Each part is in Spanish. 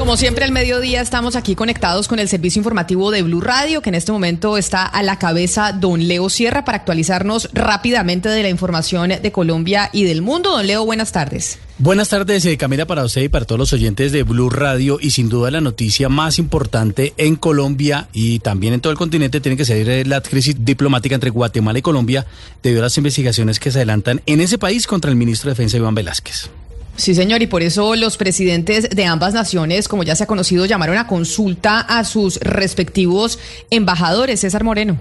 Como siempre al mediodía estamos aquí conectados con el servicio informativo de Blue Radio, que en este momento está a la cabeza don Leo Sierra para actualizarnos rápidamente de la información de Colombia y del mundo. Don Leo, buenas tardes. Buenas tardes, eh, Camila, para usted y para todos los oyentes de Blue Radio. Y sin duda la noticia más importante en Colombia y también en todo el continente tiene que ser eh, la crisis diplomática entre Guatemala y Colombia debido a las investigaciones que se adelantan en ese país contra el ministro de Defensa Iván Velázquez. Sí, señor, y por eso los presidentes de ambas naciones, como ya se ha conocido, llamaron a consulta a sus respectivos embajadores. César Moreno.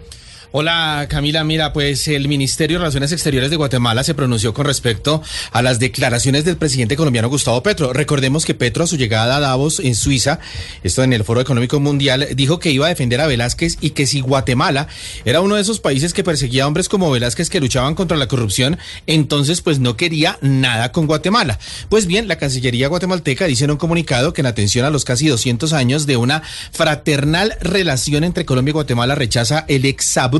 Hola Camila, mira, pues el Ministerio de Relaciones Exteriores de Guatemala se pronunció con respecto a las declaraciones del presidente colombiano Gustavo Petro. Recordemos que Petro a su llegada a Davos en Suiza, esto en el Foro Económico Mundial, dijo que iba a defender a Velázquez y que si Guatemala era uno de esos países que perseguía a hombres como Velázquez que luchaban contra la corrupción, entonces pues no quería nada con Guatemala. Pues bien, la Cancillería guatemalteca dice en un comunicado que en atención a los casi 200 años de una fraternal relación entre Colombia y Guatemala rechaza el exabrupto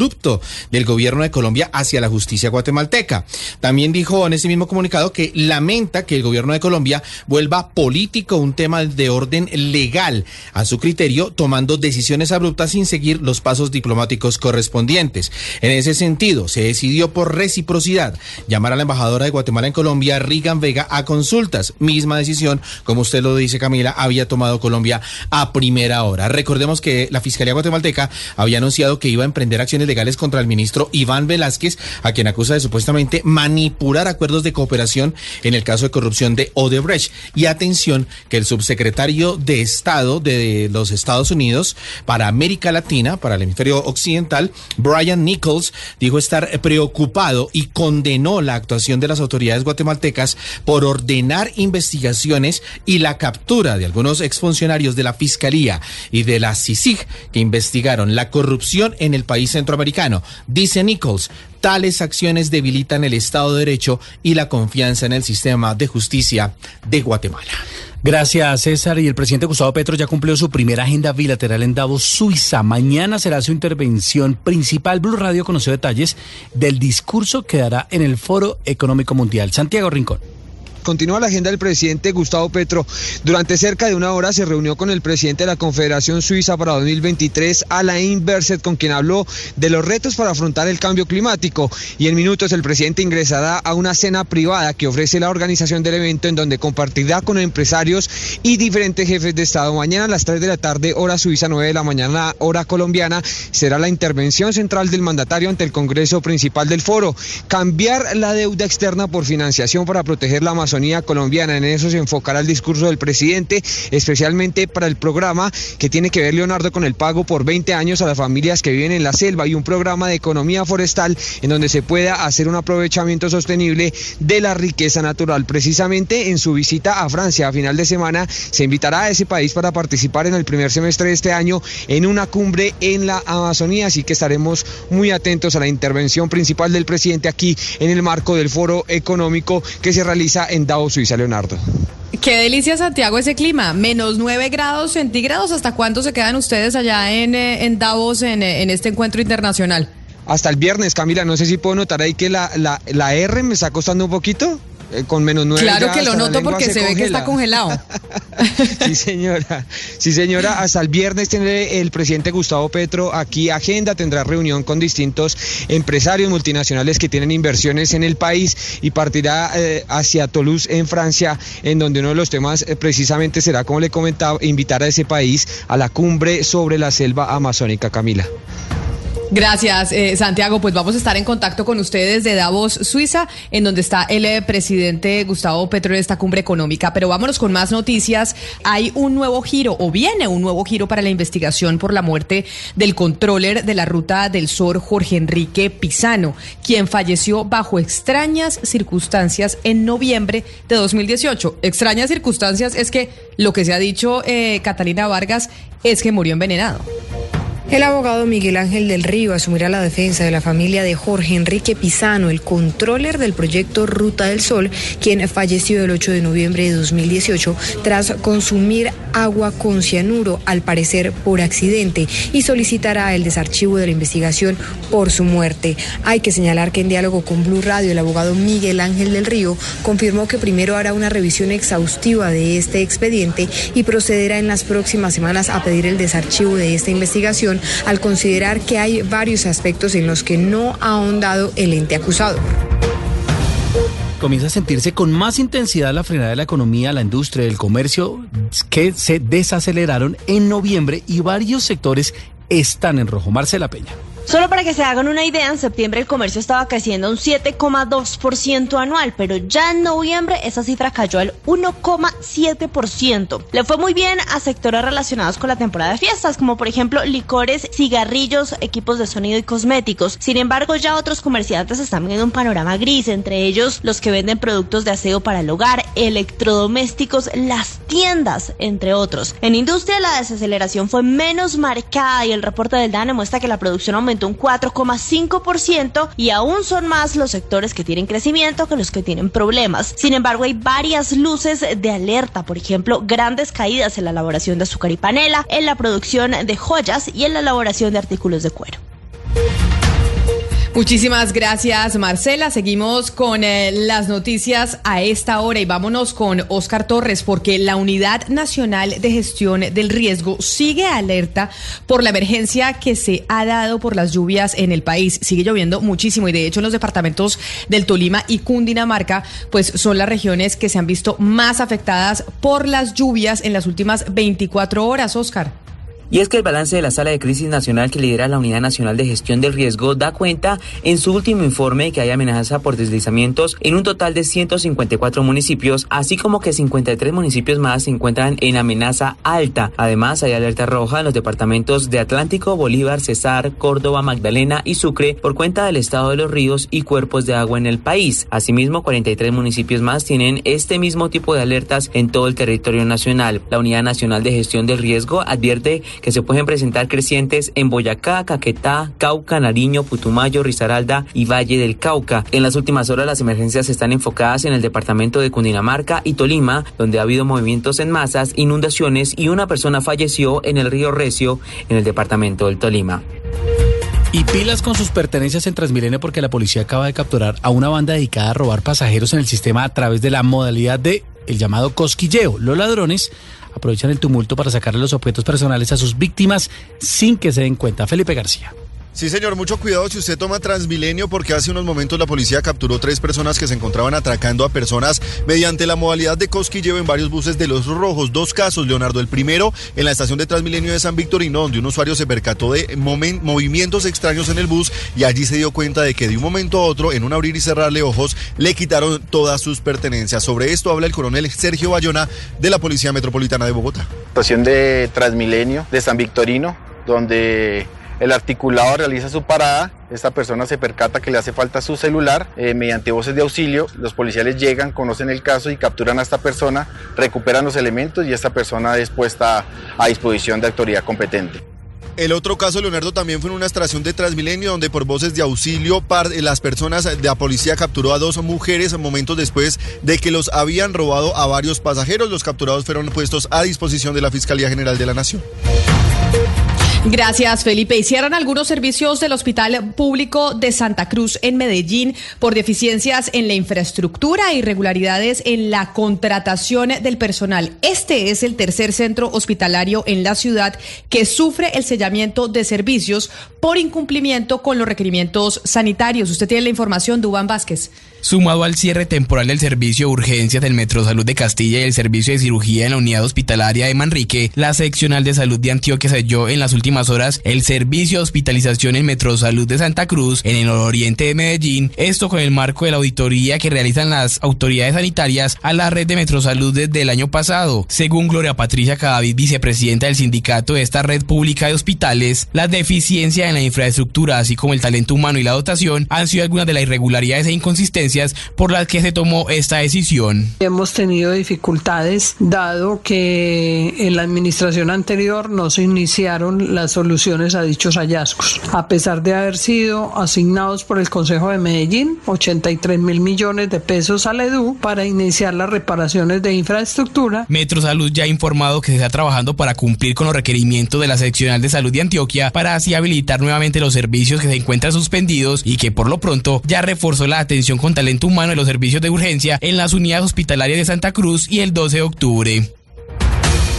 del gobierno de Colombia hacia la justicia guatemalteca. También dijo en ese mismo comunicado que lamenta que el gobierno de Colombia vuelva político un tema de orden legal a su criterio, tomando decisiones abruptas sin seguir los pasos diplomáticos correspondientes. En ese sentido, se decidió por reciprocidad llamar a la embajadora de Guatemala en Colombia, Rigan Vega, a consultas. Misma decisión, como usted lo dice, Camila, había tomado Colombia a primera hora. Recordemos que la Fiscalía guatemalteca había anunciado que iba a emprender acciones legales contra el ministro Iván Velázquez, a quien acusa de supuestamente manipular acuerdos de cooperación en el caso de corrupción de Odebrecht. Y atención, que el subsecretario de Estado de los Estados Unidos para América Latina, para el hemisferio occidental, Brian Nichols, dijo estar preocupado y condenó la actuación de las autoridades guatemaltecas por ordenar investigaciones y la captura de algunos exfuncionarios de la Fiscalía y de la CICIG que investigaron la corrupción en el país centroamericano Dice Nichols, tales acciones debilitan el Estado de Derecho y la confianza en el sistema de justicia de Guatemala. Gracias, César. Y el presidente Gustavo Petro ya cumplió su primera agenda bilateral en Davos, Suiza. Mañana será su intervención principal. Blue Radio conoció detalles del discurso que dará en el Foro Económico Mundial. Santiago Rincón. Continúa la agenda del presidente Gustavo Petro. Durante cerca de una hora se reunió con el presidente de la Confederación Suiza para 2023, Alain Berset, con quien habló de los retos para afrontar el cambio climático. Y en minutos el presidente ingresará a una cena privada que ofrece la organización del evento en donde compartirá con empresarios y diferentes jefes de Estado. Mañana a las 3 de la tarde, hora suiza, 9 de la mañana, hora colombiana, será la intervención central del mandatario ante el Congreso Principal del Foro. Cambiar la deuda externa por financiación para proteger la Amazonía colombiana. En eso se enfocará el discurso del presidente, especialmente para el programa que tiene que ver, Leonardo, con el pago por 20 años a las familias que viven en la selva y un programa de economía forestal en donde se pueda hacer un aprovechamiento sostenible de la riqueza natural. Precisamente en su visita a Francia a final de semana se invitará a ese país para participar en el primer semestre de este año en una cumbre en la Amazonía, así que estaremos muy atentos a la intervención principal del presidente aquí en el marco del foro económico que se realiza en Davos, Suiza, Leonardo. Qué delicia, Santiago, ese clima. Menos 9 grados centígrados. ¿Hasta cuándo se quedan ustedes allá en, eh, en Davos en, eh, en este encuentro internacional? Hasta el viernes, Camila, no sé si puedo notar ahí que la, la, la R me está costando un poquito. Eh, con menos 9 Claro que lo noto porque se, ve que está congelado. sí, señora. Sí, señora. Hasta el viernes tendrá el presidente Gustavo Petro aquí agenda, tendrá reunión con distintos empresarios multinacionales que tienen inversiones en el país y partirá eh, hacia Toulouse en Francia, en donde uno de los temas eh, precisamente será, como le comentaba, invitar a ese país a la cumbre sobre la selva amazónica, Camila. Gracias, eh, Santiago. Pues vamos a estar en contacto con ustedes de Davos, Suiza, en donde está el eh, presidente Gustavo Petro en esta cumbre económica. Pero vámonos con más noticias. Hay un nuevo giro, o viene un nuevo giro para la investigación por la muerte del controller de la Ruta del Sol, Jorge Enrique Pisano, quien falleció bajo extrañas circunstancias en noviembre de 2018. Extrañas circunstancias es que lo que se ha dicho eh, Catalina Vargas es que murió envenenado. El abogado Miguel Ángel del Río asumirá la defensa de la familia de Jorge Enrique Pisano, el controller del proyecto Ruta del Sol, quien falleció el 8 de noviembre de 2018 tras consumir agua con cianuro, al parecer por accidente, y solicitará el desarchivo de la investigación por su muerte. Hay que señalar que en diálogo con Blue Radio, el abogado Miguel Ángel del Río confirmó que primero hará una revisión exhaustiva de este expediente y procederá en las próximas semanas a pedir el desarchivo de esta investigación al considerar que hay varios aspectos en los que no ha ahondado el ente acusado comienza a sentirse con más intensidad la frenada de la economía, la industria, el comercio, que se desaceleraron en noviembre y varios sectores están en rojo. Marcela Peña. Solo para que se hagan una idea, en septiembre el comercio estaba creciendo un 7,2% anual, pero ya en noviembre esa cifra cayó al 1,7%. Le fue muy bien a sectores relacionados con la temporada de fiestas, como por ejemplo licores, cigarrillos, equipos de sonido y cosméticos. Sin embargo, ya otros comerciantes están viendo un panorama gris, entre ellos los que venden productos de aseo para el hogar, electrodomésticos, las tiendas, entre otros. En industria la desaceleración fue menos marcada y el reporte del DANE muestra que la producción aumentó un 4,5% y aún son más los sectores que tienen crecimiento que los que tienen problemas. Sin embargo, hay varias luces de alerta, por ejemplo, grandes caídas en la elaboración de azúcar y panela, en la producción de joyas y en la elaboración de artículos de cuero. Muchísimas gracias, Marcela. Seguimos con eh, las noticias a esta hora y vámonos con Oscar Torres, porque la Unidad Nacional de Gestión del Riesgo sigue alerta por la emergencia que se ha dado por las lluvias en el país. Sigue lloviendo muchísimo y de hecho en los departamentos del Tolima y Cundinamarca, pues son las regiones que se han visto más afectadas por las lluvias en las últimas 24 horas, Oscar. Y es que el balance de la Sala de Crisis Nacional que lidera la Unidad Nacional de Gestión del Riesgo da cuenta en su último informe que hay amenaza por deslizamientos en un total de 154 municipios, así como que 53 municipios más se encuentran en amenaza alta. Además, hay alerta roja en los departamentos de Atlántico, Bolívar, Cesar, Córdoba, Magdalena y Sucre por cuenta del estado de los ríos y cuerpos de agua en el país. Asimismo, 43 municipios más tienen este mismo tipo de alertas en todo el territorio nacional. La Unidad Nacional de Gestión del Riesgo advierte que se pueden presentar crecientes en Boyacá, Caquetá, Cauca, Nariño, Putumayo, Risaralda y Valle del Cauca. En las últimas horas las emergencias están enfocadas en el departamento de Cundinamarca y Tolima, donde ha habido movimientos en masas, inundaciones y una persona falleció en el río Recio, en el departamento del Tolima. Y pilas con sus pertenencias en Transmilenio porque la policía acaba de capturar a una banda dedicada a robar pasajeros en el sistema a través de la modalidad de el llamado cosquilleo. Los ladrones aprovechan el tumulto para sacarle los objetos personales a sus víctimas sin que se den cuenta. Felipe García. Sí, señor, mucho cuidado si usted toma Transmilenio porque hace unos momentos la policía capturó tres personas que se encontraban atracando a personas mediante la modalidad de cosquilleo en varios buses de los rojos. Dos casos, Leonardo. El primero en la estación de Transmilenio de San Victorino, donde un usuario se percató de movimientos extraños en el bus y allí se dio cuenta de que de un momento a otro, en un abrir y cerrarle ojos, le quitaron todas sus pertenencias. Sobre esto habla el coronel Sergio Bayona de la Policía Metropolitana de Bogotá. Estación de Transmilenio de San Victorino, donde el articulado realiza su parada, esta persona se percata que le hace falta su celular, eh, mediante voces de auxilio, los policiales llegan, conocen el caso y capturan a esta persona, recuperan los elementos y esta persona es puesta a disposición de autoridad competente. El otro caso, Leonardo, también fue en una estación de Transmilenio donde por voces de auxilio eh, las personas de la policía capturó a dos mujeres momentos después de que los habían robado a varios pasajeros. Los capturados fueron puestos a disposición de la Fiscalía General de la Nación. Gracias, Felipe. Hicieron algunos servicios del Hospital Público de Santa Cruz en Medellín por deficiencias en la infraestructura e irregularidades en la contratación del personal. Este es el tercer centro hospitalario en la ciudad que sufre el sellamiento de servicios por incumplimiento con los requerimientos sanitarios. Usted tiene la información, Dubán Vázquez. Sumado al cierre temporal del servicio de urgencias del Metro Salud de Castilla y el servicio de cirugía en la unidad hospitalaria de Manrique, la seccional de salud de Antioquia selló en las últimas horas el servicio de hospitalización en Metro Salud de Santa Cruz en el nororiente de Medellín, esto con el marco de la auditoría que realizan las autoridades sanitarias a la red de Metro Salud desde el año pasado. Según Gloria Patricia Cadavid, vicepresidenta del sindicato de esta red pública de hospitales, las deficiencias en la infraestructura, así como el talento humano y la dotación, han sido algunas de las irregularidades e inconsistencias por las que se tomó esta decisión. Hemos tenido dificultades dado que en la administración anterior no se iniciaron las soluciones a dichos hallazgos. A pesar de haber sido asignados por el Consejo de Medellín 83 mil millones de pesos a la EDU para iniciar las reparaciones de infraestructura. Metro Salud ya ha informado que se está trabajando para cumplir con los requerimientos de la seccional de salud de Antioquia para así habilitar nuevamente los servicios que se encuentran suspendidos y que por lo pronto ya reforzó la atención con talento humano de los servicios de urgencia en las unidades hospitalarias de Santa Cruz y el 12 de octubre.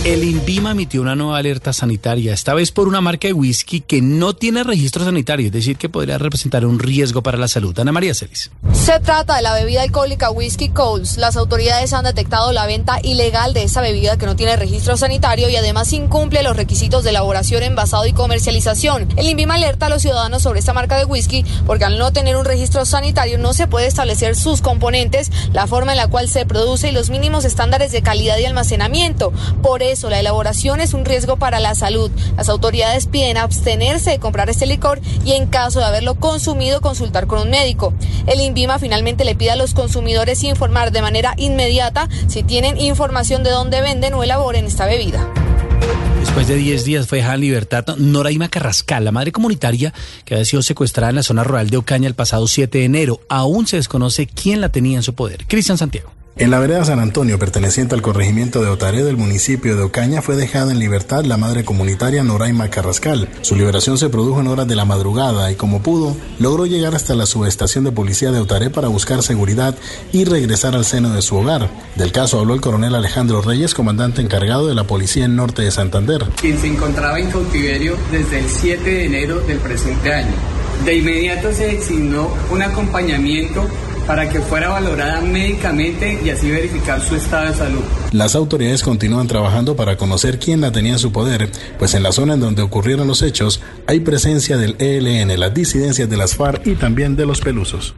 El INVIMA emitió una nueva alerta sanitaria, esta vez por una marca de whisky que no tiene registro sanitario, es decir, que podría representar un riesgo para la salud. Ana María Celis. Se trata de la bebida alcohólica Whisky Coles. Las autoridades han detectado la venta ilegal de esta bebida que no tiene registro sanitario y además incumple los requisitos de elaboración, envasado y comercialización. El INVIMA alerta a los ciudadanos sobre esta marca de whisky porque al no tener un registro sanitario no se puede establecer sus componentes, la forma en la cual se produce y los mínimos estándares de calidad y almacenamiento. Por la elaboración es un riesgo para la salud. Las autoridades piden abstenerse de comprar este licor y en caso de haberlo consumido consultar con un médico. El INVIMA finalmente le pide a los consumidores informar de manera inmediata si tienen información de dónde venden o elaboren esta bebida. Después de 10 días fue dejada en libertad Noraima Carrascal, la madre comunitaria que había sido secuestrada en la zona rural de Ocaña el pasado 7 de enero. Aún se desconoce quién la tenía en su poder. Cristian Santiago. En la vereda San Antonio, perteneciente al corregimiento de Otaré del municipio de Ocaña, fue dejada en libertad la madre comunitaria Noraima Carrascal. Su liberación se produjo en horas de la madrugada y, como pudo, logró llegar hasta la subestación de policía de Otaré para buscar seguridad y regresar al seno de su hogar. Del caso habló el coronel Alejandro Reyes, comandante encargado de la policía en norte de Santander. Quien se encontraba en cautiverio desde el 7 de enero del presente año. De inmediato se designó un acompañamiento para que fuera valorada médicamente y así verificar su estado de salud. Las autoridades continúan trabajando para conocer quién la tenía en su poder, pues en la zona en donde ocurrieron los hechos hay presencia del ELN, las disidencias de las FARC y también de los pelusos.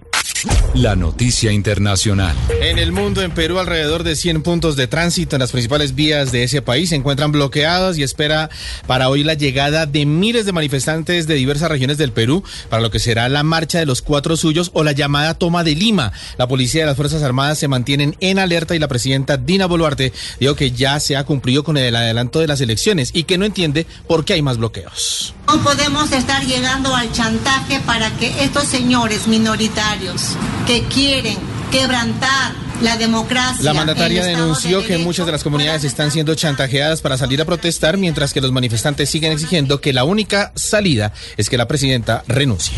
La noticia internacional. En el mundo, en Perú, alrededor de 100 puntos de tránsito en las principales vías de ese país se encuentran bloqueados y espera para hoy la llegada de miles de manifestantes de diversas regiones del Perú para lo que será la marcha de los cuatro suyos o la llamada toma de Lima. La policía y las Fuerzas Armadas se mantienen en alerta y la presidenta Dina Boluarte dijo que ya se ha cumplido con el adelanto de las elecciones y que no entiende por qué hay más bloqueos. No podemos estar llegando al chantaje para que estos señores minoritarios que quieren quebrantar la democracia. La mandataria denunció de que muchas de las comunidades están siendo chantajeadas para salir a protestar, mientras que los manifestantes siguen exigiendo que la única salida es que la presidenta renuncie.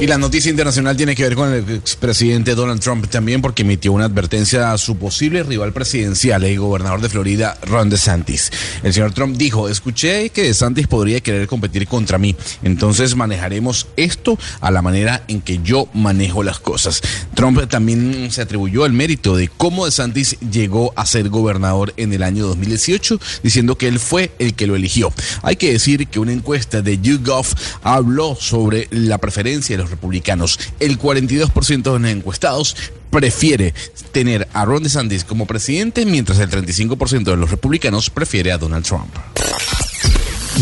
Y la noticia internacional tiene que ver con el expresidente Donald Trump también porque emitió una advertencia a su posible rival presidencial, el gobernador de Florida, Ron DeSantis. El señor Trump dijo, escuché que DeSantis podría querer competir contra mí, entonces manejaremos esto a la manera en que yo manejo las cosas. Trump también se atribuyó el mérito de cómo DeSantis llegó a ser gobernador en el año 2018, diciendo que él fue el que lo eligió. Hay que decir que una encuesta de YouGov habló sobre la preferencia de los republicanos. El 42% de los encuestados prefiere tener a Ron DeSantis como presidente, mientras el 35% de los republicanos prefiere a Donald Trump.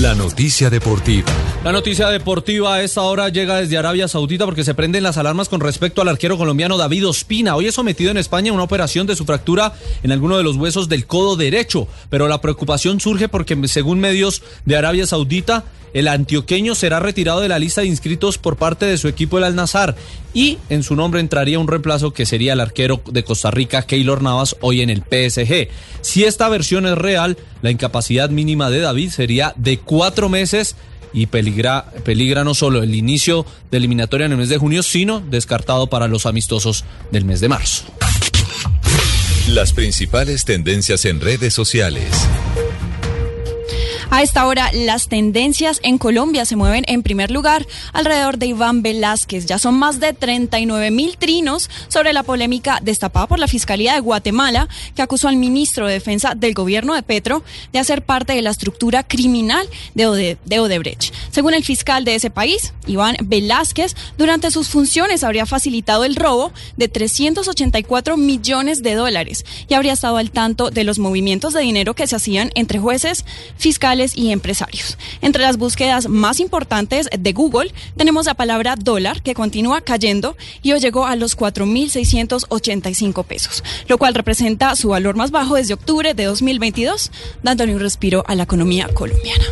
La noticia deportiva. La noticia deportiva a esta hora llega desde Arabia Saudita porque se prenden las alarmas con respecto al arquero colombiano David Ospina. Hoy es sometido en España a una operación de su fractura en alguno de los huesos del codo derecho, pero la preocupación surge porque según medios de Arabia Saudita, el antioqueño será retirado de la lista de inscritos por parte de su equipo el Al-Nazar y en su nombre entraría un reemplazo que sería el arquero de Costa Rica Keylor Navas hoy en el PSG. Si esta versión es real, la incapacidad mínima de David sería de cuatro meses y peligra, peligra no solo el inicio de eliminatoria en el mes de junio, sino descartado para los amistosos del mes de marzo. Las principales tendencias en redes sociales. A esta hora, las tendencias en Colombia se mueven en primer lugar alrededor de Iván Velázquez. Ya son más de 39 mil trinos sobre la polémica destapada por la Fiscalía de Guatemala, que acusó al ministro de Defensa del gobierno de Petro de hacer parte de la estructura criminal de, Ode de Odebrecht. Según el fiscal de ese país, Iván Velázquez, durante sus funciones habría facilitado el robo de 384 millones de dólares y habría estado al tanto de los movimientos de dinero que se hacían entre jueces, fiscales y empresarios. Entre las búsquedas más importantes de Google tenemos la palabra dólar que continúa cayendo y hoy llegó a los 4.685 pesos, lo cual representa su valor más bajo desde octubre de 2022, dándole un respiro a la economía colombiana.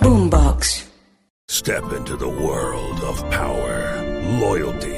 Boombox. Step into the world of power, loyalty,